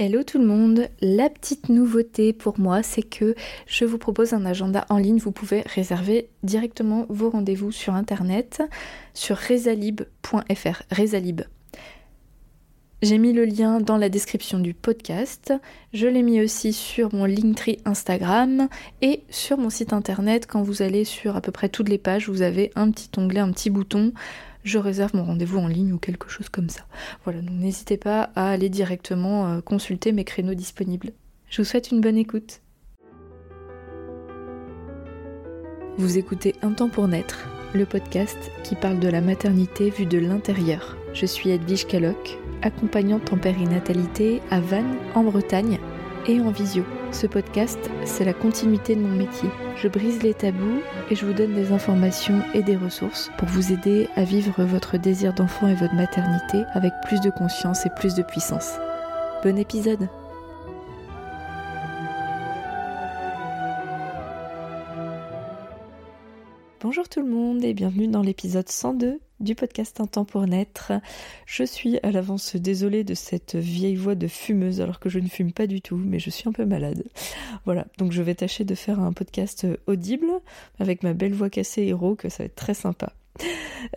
Hello tout le monde, la petite nouveauté pour moi c'est que je vous propose un agenda en ligne, vous pouvez réserver directement vos rendez-vous sur internet sur rezalib.fr, rezalib. J'ai mis le lien dans la description du podcast, je l'ai mis aussi sur mon Linktree Instagram et sur mon site internet. Quand vous allez sur à peu près toutes les pages, vous avez un petit onglet, un petit bouton je réserve mon rendez-vous en ligne ou quelque chose comme ça. Voilà, donc n'hésitez pas à aller directement euh, consulter mes créneaux disponibles. Je vous souhaite une bonne écoute. Vous écoutez Un temps pour naître, le podcast qui parle de la maternité vue de l'intérieur. Je suis Edwige Caloc, accompagnante en périnatalité à Vannes, en Bretagne, et en visio. Ce podcast, c'est la continuité de mon métier. Je brise les tabous et je vous donne des informations et des ressources pour vous aider à vivre votre désir d'enfant et votre maternité avec plus de conscience et plus de puissance. Bon épisode Bonjour tout le monde et bienvenue dans l'épisode 102 du podcast Un temps pour naître. Je suis à l'avance désolée de cette vieille voix de fumeuse alors que je ne fume pas du tout, mais je suis un peu malade. Voilà, donc je vais tâcher de faire un podcast audible avec ma belle voix cassée et que ça va être très sympa.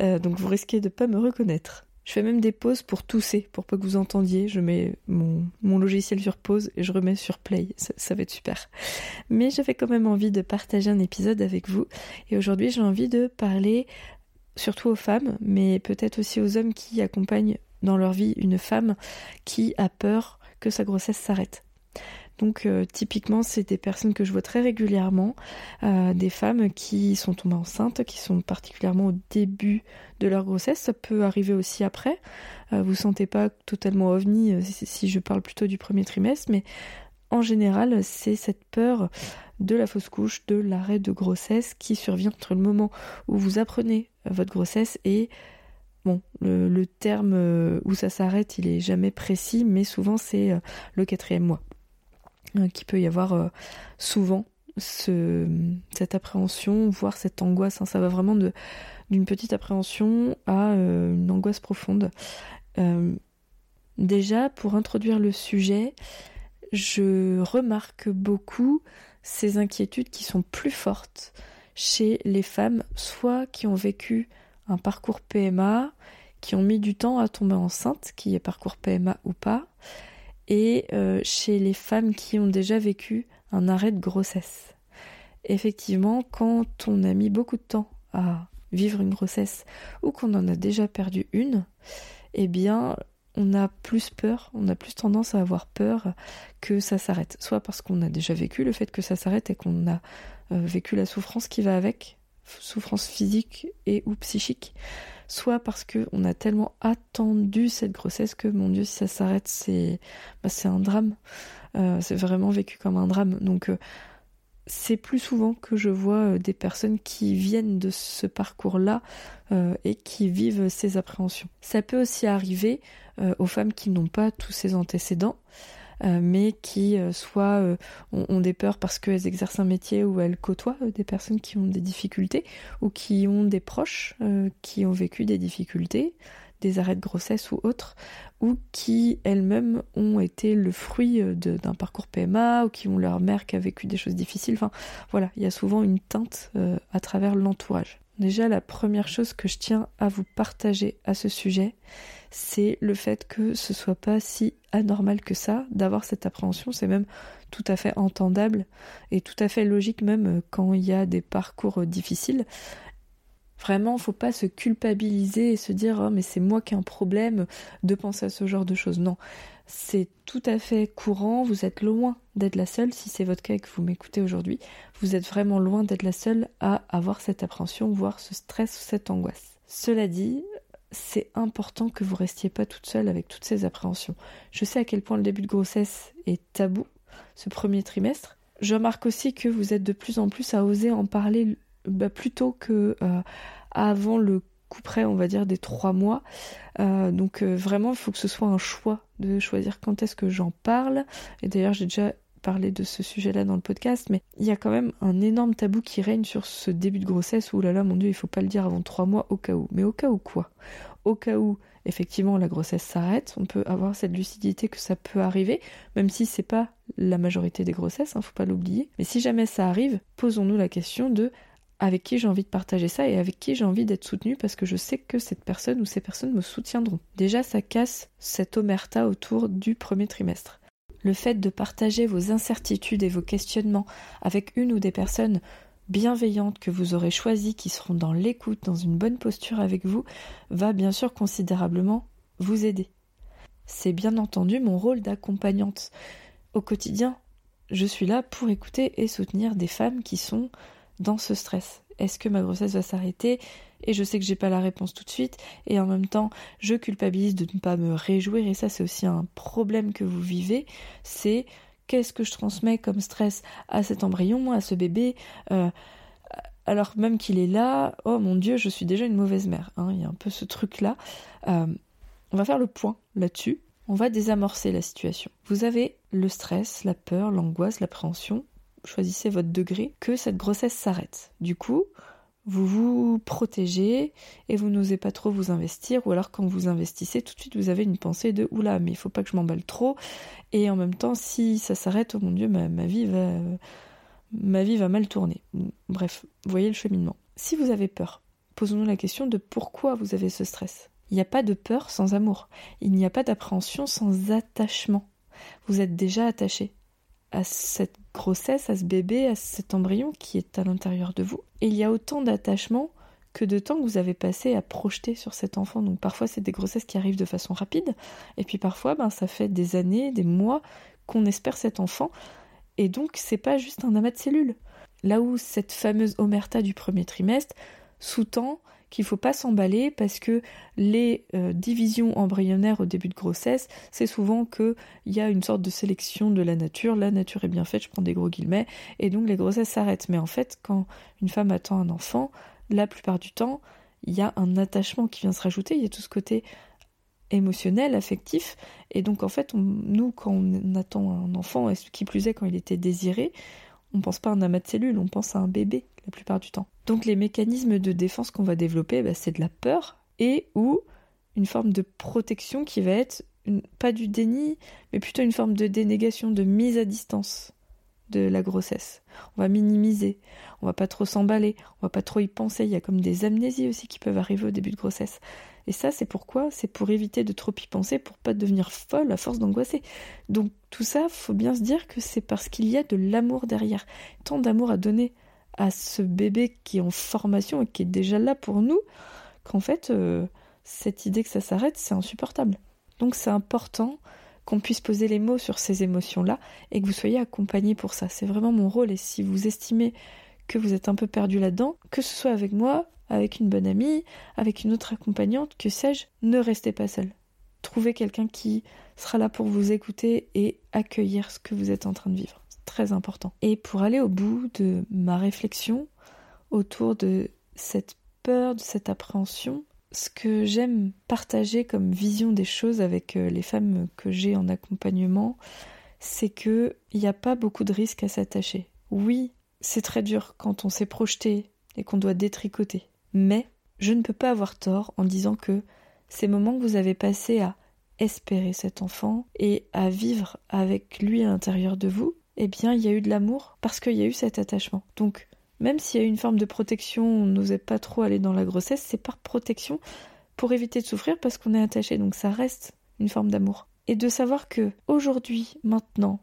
Euh, donc vous risquez de pas me reconnaître. Je fais même des pauses pour tousser, pour pas que vous entendiez. Je mets mon, logiciel sur pause et je remets sur play. Ça, va être super. Mais j'avais quand même envie de partager un épisode avec vous. Et aujourd'hui, j'ai envie de parler surtout aux femmes, mais peut-être aussi aux hommes qui accompagnent dans leur vie une femme qui a peur que sa grossesse s'arrête. Donc euh, typiquement, c'est des personnes que je vois très régulièrement, euh, des femmes qui sont tombées enceintes, qui sont particulièrement au début de leur grossesse. Ça peut arriver aussi après. Euh, vous sentez pas totalement ovni si je parle plutôt du premier trimestre, mais en général, c'est cette peur de la fausse couche, de l'arrêt de grossesse qui survient entre le moment où vous apprenez votre grossesse et Bon, le, terme où ça s'arrête, il est jamais précis, mais souvent c'est le quatrième mois. Euh, qu'il peut y avoir euh, souvent ce, cette appréhension, voire cette angoisse. Hein. ça va vraiment d'une petite appréhension à euh, une angoisse profonde. déjà, pour introduire le sujet, je remarque beaucoup ces inquiétudes qui sont plus fortes chez les femmes, soit qui ont vécu un parcours PMA, qui ont mis du temps à tomber enceinte, qui est parcours PMA ou pas, et euh, chez les femmes qui ont déjà vécu un arrêt de grossesse. Effectivement, quand on a mis beaucoup de temps à vivre une grossesse ou qu'on en a déjà perdu une, eh bien, on a plus peur, on a plus tendance à avoir peur que ça s'arrête. Soit parce qu'on a déjà vécu le fait que ça s'arrête et qu'on a euh, vécu la souffrance qui va avec, souffrance physique et ou psychique, soit parce qu'on a tellement attendu cette grossesse que mon Dieu si ça s'arrête c'est bah, un drame, euh, c'est vraiment vécu comme un drame. Donc euh, c'est plus souvent que je vois euh, des personnes qui viennent de ce parcours-là et qui vivent ces appréhensions. Ça peut aussi arriver aux femmes qui n'ont pas tous ces antécédents. Euh, mais qui euh, soit euh, ont, des peurs parce qu'elles exercent un métier où elles côtoient des personnes qui ont des difficultés ou qui ont des proches qui ont vécu des difficultés, des arrêts de grossesse ou autres, ou qui elles-mêmes ont été le fruit d'un parcours PMA ou qui ont leur mère qui a vécu des choses difficiles. Enfin, voilà, il y a souvent une teinte à travers l'entourage. Déjà, la première chose que je tiens à vous partager à ce sujet, c'est le fait que ce soit pas si anormal que ça d'avoir cette appréhension. C'est même tout à fait entendable et tout à fait logique même euh, quand il y a des parcours euh, difficiles. Vraiment, faut pas se culpabiliser et se dire oh mais c'est moi qui ai un problème de penser à ce genre de choses. Non, c'est tout à fait courant. Vous êtes loin d'être la seule. Si c'est votre cas et que vous m'écoutez aujourd'hui, vous êtes vraiment loin d'être la seule à avoir cette appréhension, voire ce stress ou cette angoisse. Cela dit, c'est important que vous restiez pas toute seule avec toutes ces appréhensions. Je sais à quel point le début de grossesse est tabou, ce premier trimestre. Je remarque aussi que vous êtes de plus en plus à oser en parler bah, plus tôt que euh, avant le coup près, on va dire, des trois mois. Euh, donc euh, vraiment, il faut que ce soit un choix de choisir quand est-ce que j'en parle. Et d'ailleurs, j'ai déjà parler de ce sujet-là dans le podcast, mais il y a quand même un énorme tabou qui règne sur ce début de grossesse où là là mon dieu il faut pas le dire avant trois mois au cas où. Mais au cas où quoi? Au cas où effectivement la grossesse s'arrête, on peut avoir cette lucidité que ça peut arriver, même si c'est pas la majorité des grossesses, hein, faut pas l'oublier. Mais si jamais ça arrive, posons-nous la question de avec qui j'ai envie de partager ça et avec qui j'ai envie d'être soutenu parce que je sais que cette personne ou ces personnes me soutiendront. Déjà, ça casse cette omerta autour du premier trimestre. Le fait de partager vos incertitudes et vos questionnements avec une ou des personnes bienveillantes que vous aurez choisies, qui seront dans l'écoute, dans une bonne posture avec vous, va bien sûr considérablement vous aider. C'est bien entendu mon rôle d'accompagnante. Au quotidien, je suis là pour écouter et soutenir des femmes qui sont dans ce stress. Est-ce que ma grossesse va s'arrêter? Et je sais que j'ai pas la réponse tout de suite, et en même temps, je culpabilise de ne pas me réjouir, et ça c'est aussi un problème que vous vivez, c'est qu'est-ce que je transmets comme stress à cet embryon, à ce bébé, euh, alors même qu'il est là, oh mon dieu, je suis déjà une mauvaise mère. Hein, il y a un peu ce truc-là. Euh, on va faire le point là-dessus. On va désamorcer la situation. Vous avez le stress, la peur, l'angoisse, l'appréhension. Choisissez votre degré que cette grossesse s'arrête. Du coup, vous vous protégez et vous n'osez pas trop vous investir, ou alors quand vous investissez, tout de suite vous avez une pensée de oula, mais il faut pas que je m'emballe trop, et en même temps, si ça s'arrête, oh mon dieu, ma, vie va mal tourner. Bref, voyez le cheminement. Si vous avez peur, posons-nous la question de pourquoi vous avez ce stress. Il n'y a pas de peur sans amour. Il n'y a pas d'appréhension sans attachement. Vous êtes déjà attaché à cette grossesse, à ce bébé, à cet embryon qui est à l'intérieur de vous. Il y a autant d'attachement que de temps que vous avez passé à projeter sur cet enfant. Donc parfois c'est des grossesses qui arrivent de façon rapide, et puis parfois ben, ça fait des années, des mois qu'on espère cet enfant, et donc c'est pas juste un amas de cellules. Là où cette fameuse omerta du premier trimestre sous-tend qu'il faut pas s'emballer parce que les euh, divisions embryonnaires au début de grossesse, c'est souvent qu'il y a une sorte de sélection de la nature, la nature est bien faite, je prends des gros guillemets, et donc les grossesses s'arrêtent. Mais en fait, quand une femme attend un enfant, la plupart du temps, il y a un attachement qui vient se rajouter, il y a tout ce côté émotionnel, affectif, et donc en fait, nous, quand on attend un enfant, ce qui plus est quand il était désiré, on pense pas à un amas de cellules, on pense à un bébé la plupart du temps. Donc les mécanismes de défense qu'on va développer, bah, c'est de la peur et ou une forme de protection qui va être pas du déni, mais plutôt une forme de dénégation, de mise à distance de la grossesse. On va minimiser, on va pas trop s'emballer, on va pas trop y penser. Il y a comme des amnésies aussi qui peuvent arriver au début de grossesse. Et ça, c'est pourquoi? C'est pour éviter de trop y penser, pour pas devenir folle à force d'angoisser. Donc tout ça, faut bien se dire que c'est parce qu'il y a de l'amour derrière. Tant d'amour à donner à ce bébé qui est en formation et qui est déjà là pour nous, qu'en fait, euh, cette idée que ça s'arrête, c'est insupportable. Donc c'est important qu'on puisse poser les mots sur ces émotions-là et que vous soyez accompagné pour ça. C'est vraiment mon rôle et si vous estimez que vous êtes un peu perdu là-dedans, que ce soit avec moi, avec une bonne amie, avec une autre accompagnante, que sais-je, ne restez pas seul. Trouvez quelqu'un qui sera là pour vous écouter et accueillir ce que vous êtes en train de vivre. C'est très important. Et pour aller au bout de ma réflexion autour de cette peur, de cette appréhension, ce que j'aime partager comme vision des choses avec euh, les femmes que j'ai en accompagnement, c'est que il n'y a pas beaucoup de risques à s'attacher. Oui, c'est très dur quand on s'est projeté et qu'on doit détricoter. Mais je ne peux pas avoir tort en disant que ces moments que vous avez passés à espérer cet enfant et à vivre avec lui à l'intérieur de vous, eh bien, il y a eu de l'amour parce qu'il y a eu cet attachement. Donc, même s'il y a une forme de protection, on n'osait pas trop aller dans la grossesse, c'est par protection pour éviter de souffrir parce qu'on est attaché. Donc, ça reste une forme d'amour. Et de savoir que aujourd'hui, maintenant,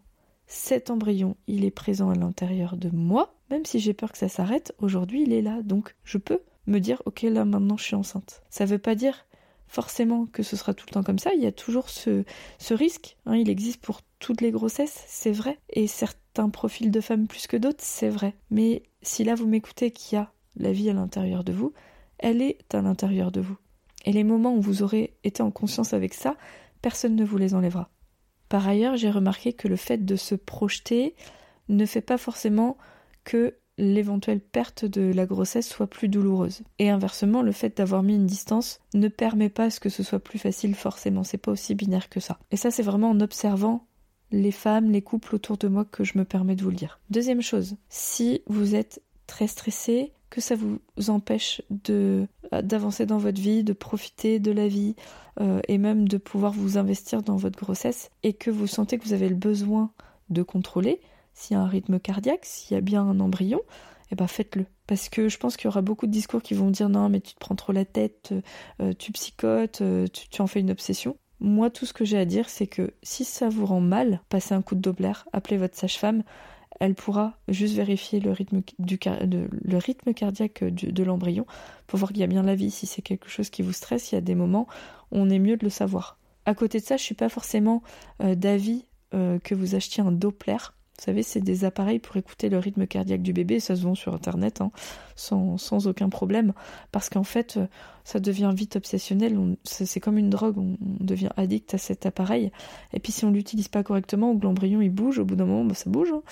cet embryon, il est présent à l'intérieur de moi, même si j'ai peur que ça s'arrête, aujourd'hui, il est là. Donc, je peux me dire, ok, là maintenant je suis enceinte. Ça veut pas dire forcément que ce sera tout le temps comme ça, il y a toujours ce, ce risque, hein. il existe pour toutes les grossesses, c'est vrai, et certains profils de femmes plus que d'autres, c'est vrai. Mais si là vous m'écoutez qu'il y a la vie à l'intérieur de vous, elle est à l'intérieur de vous. Et les moments où vous aurez été en conscience avec ça, personne ne vous les enlèvera. Par ailleurs, j'ai remarqué que le fait de se projeter ne fait pas forcément que l'éventuelle perte de la grossesse soit plus douloureuse. Et inversement, le fait d'avoir mis une distance ne permet pas ce que ce soit plus facile forcément, c'est pas aussi binaire que ça. Et ça c'est vraiment en observant les femmes, les couples autour de moi que je me permets de vous le dire. Deuxième chose, si vous êtes très stressé, que ça vous empêche de d'avancer dans votre vie, de profiter de la vie euh, et même de pouvoir vous investir dans votre grossesse et que vous sentez que vous avez le besoin de contrôler s'il y a un rythme cardiaque, s'il y a bien un embryon, eh ben faites-le. Parce que je pense qu'il y aura beaucoup de discours qui vont dire non mais tu te prends trop la tête, euh, tu psychotes, euh, tu en fais une obsession. Moi tout ce que j'ai à dire c'est que si ça vous rend mal, passez un coup de Doppler, appelez votre sage-femme, elle pourra juste vérifier le rythme, cardiaque de l'embryon pour voir qu'il y a bien la vie. Si c'est quelque chose qui vous stresse, il y a des moments on est mieux de le savoir. À côté de ça, je suis pas forcément euh, d'avis euh, que vous achetiez un Doppler vous savez, c'est des appareils pour écouter le rythme cardiaque du bébé, ça se vend sur internet hein, sans, aucun problème, parce qu'en fait, euh, ça devient vite obsessionnel, c'est comme une drogue, on, devient addict à cet appareil, et puis si on l'utilise pas correctement ou que l'embryon il bouge, au bout d'un moment, bah, ça bouge, hein,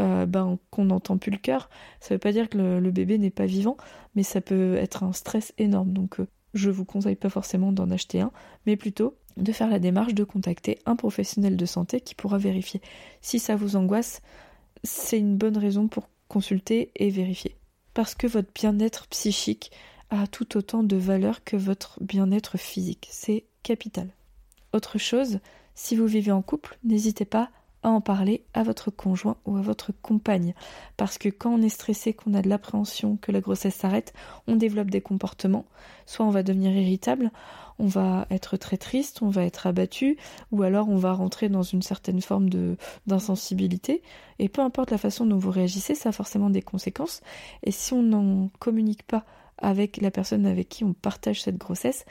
euh, ben, qu'on n'entend plus le cœur, ça veut pas dire que le, bébé n'est pas vivant, mais ça peut être un stress énorme, donc euh, je vous conseille pas forcément d'en acheter un, mais plutôt de faire la démarche de contacter un professionnel de santé qui pourra vérifier. Si ça vous angoisse, c'est une bonne raison pour consulter et vérifier. Parce que votre bien-être psychique a tout autant de valeur que votre bien-être physique. C'est capital. Autre chose, si vous vivez en couple, n'hésitez pas à en parler à votre conjoint ou à votre compagne. Parce que quand on est stressé, qu'on a de l'appréhension, que la grossesse s'arrête, on développe des comportements. Soit on va devenir irritable, on va être très triste, on va être abattu, ou alors on va rentrer dans une certaine forme d'insensibilité. Et peu importe la façon dont vous réagissez, ça a forcément des conséquences. Et si on n'en communique pas avec la personne avec qui on partage cette grossesse,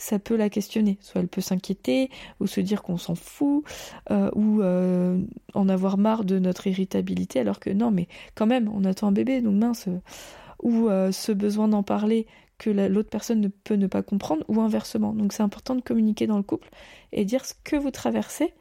ça peut la questionner. Soit elle peut s'inquiéter, ou se dire qu'on s'en fout, euh, ou euh, en avoir marre de notre irritabilité, alors que non, mais quand même, on attend un bébé, donc mince. Ou euh, ce besoin d'en parler que l'autre personne ne peut ne pas comprendre, ou inversement. Donc c'est important de communiquer dans le couple et dire ce que vous traversez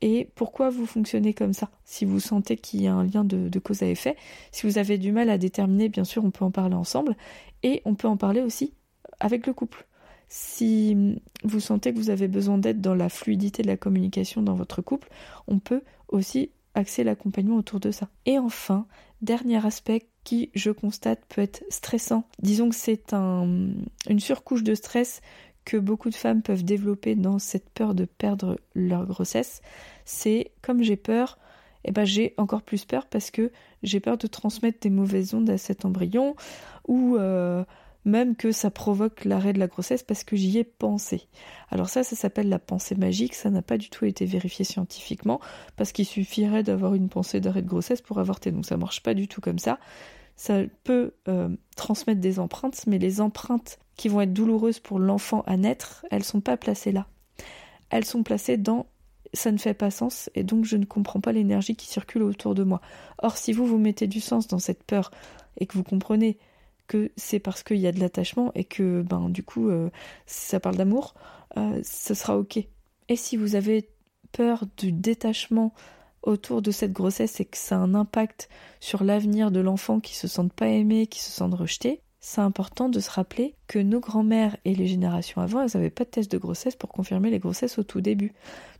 et pourquoi vous fonctionnez comme ça. Si vous sentez qu'il y a un lien de, de, cause à effet, si vous avez du mal à déterminer, bien sûr, on peut en parler ensemble et on peut en parler aussi avec le couple. Si vous sentez que vous avez besoin d'aide dans la fluidité de la communication dans votre couple, on peut aussi axer l'accompagnement autour de ça. Et enfin, dernier aspect qui, je constate, peut être stressant. Disons que c'est un, une surcouche de stress que beaucoup de femmes peuvent développer dans cette peur de perdre leur grossesse. C'est comme j'ai peur, eh ben j'ai encore plus peur parce que j'ai peur de transmettre des mauvaises ondes à cet embryon ou euh, même que ça provoque l'arrêt de la grossesse parce que j'y ai pensé. Alors ça, ça s'appelle la pensée magique, ça n'a pas du tout été vérifié scientifiquement, parce qu'il suffirait d'avoir une pensée d'arrêt de grossesse pour avorter, donc ça marche pas du tout comme ça. Ça peut euh, transmettre des empreintes, mais les empreintes qui vont être douloureuses pour l'enfant à naître, elles sont pas placées là. Elles sont placées dans ça ne fait pas sens et donc je ne comprends pas l'énergie qui circule autour de moi. Or, si vous vous mettez du sens dans cette peur et que vous comprenez que c'est parce qu'il y a de l'attachement et que ben du coup euh, ça parle d'amour, euh, ce sera ok. Et si vous avez peur du détachement autour de cette grossesse et que ça a un impact sur l'avenir de l'enfant qui se sente pas aimé, qui se sente rejeté, c'est important de se rappeler que nos grands-mères et les générations avant, elles n'avaient pas de test de grossesse pour confirmer les grossesses au tout début.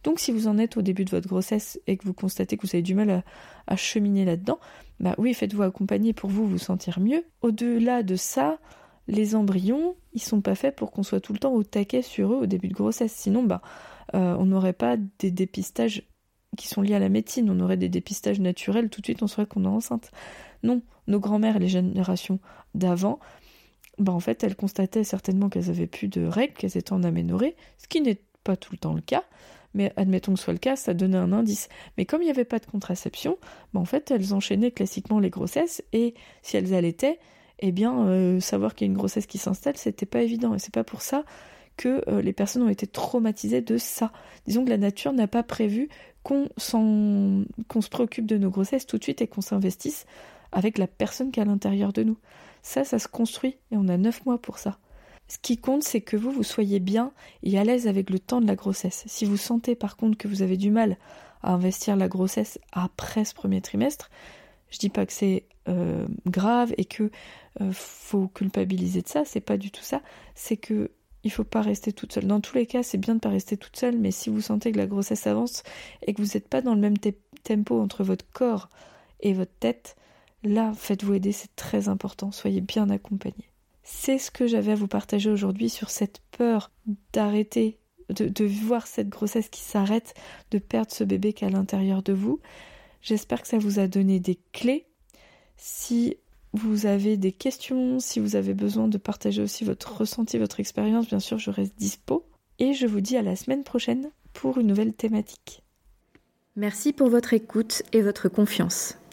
Donc si vous en êtes au début de votre grossesse et que vous constatez que vous avez du mal à, cheminer là-dedans, bah oui, faites-vous accompagner pour vous vous sentir mieux. Au-delà de ça, les embryons, ils sont pas faits pour qu'on soit tout le temps au taquet sur eux au début de grossesse. Sinon, bah, euh, on n'aurait pas des dépistages qui sont liés à la médecine. On aurait des dépistages naturels, tout de suite on saurait qu'on est enceinte. Non, nos grands-mères les générations d'avant, bah en fait, elles constataient certainement qu'elles avaient plus de règles, qu'elles étaient en aménorrhée, ce qui n'est pas tout le temps le cas, mais admettons que ce soit le cas, ça donnait un indice. Mais comme il n'y avait pas de contraception, bah en fait, elles enchaînaient classiquement les grossesses, et si elles allaitaient, eh bien, euh, savoir qu'il y a une grossesse qui s'installe, c'était pas évident, et c'est pas pour ça que euh, les personnes ont été traumatisées de ça. Disons que la nature n'a pas prévu qu'on se préoccupe de nos grossesses tout de suite et qu'on s'investisse avec la personne qui est à l'intérieur de nous. Ça, ça se construit et on a neuf mois pour ça. Ce qui compte, c'est que vous, vous soyez bien et à l'aise avec le temps de la grossesse. Si vous sentez par contre que vous avez du mal à investir la grossesse après ce premier trimestre, je dis pas que c'est euh, grave et que euh, faut culpabiliser de ça, c'est pas du tout ça. C'est que il faut pas rester toute seule. Dans tous les cas, c'est bien de pas rester toute seule, mais si vous sentez que la grossesse avance et que vous n'êtes pas dans le même tempo entre votre corps et votre tête, là, faites-vous aider, c'est très important, soyez bien accompagné. C'est ce que j'avais à vous partager aujourd'hui sur cette peur d'arrêter, de, de, voir cette grossesse qui s'arrête, de perdre ce bébé qui est à l'intérieur de vous. J'espère que ça vous a donné des clés. Si vous avez des questions, si vous avez besoin de partager aussi votre ressenti, votre expérience, bien sûr, je reste dispo. Et je vous dis à la semaine prochaine pour une nouvelle thématique. Merci pour votre écoute et votre confiance.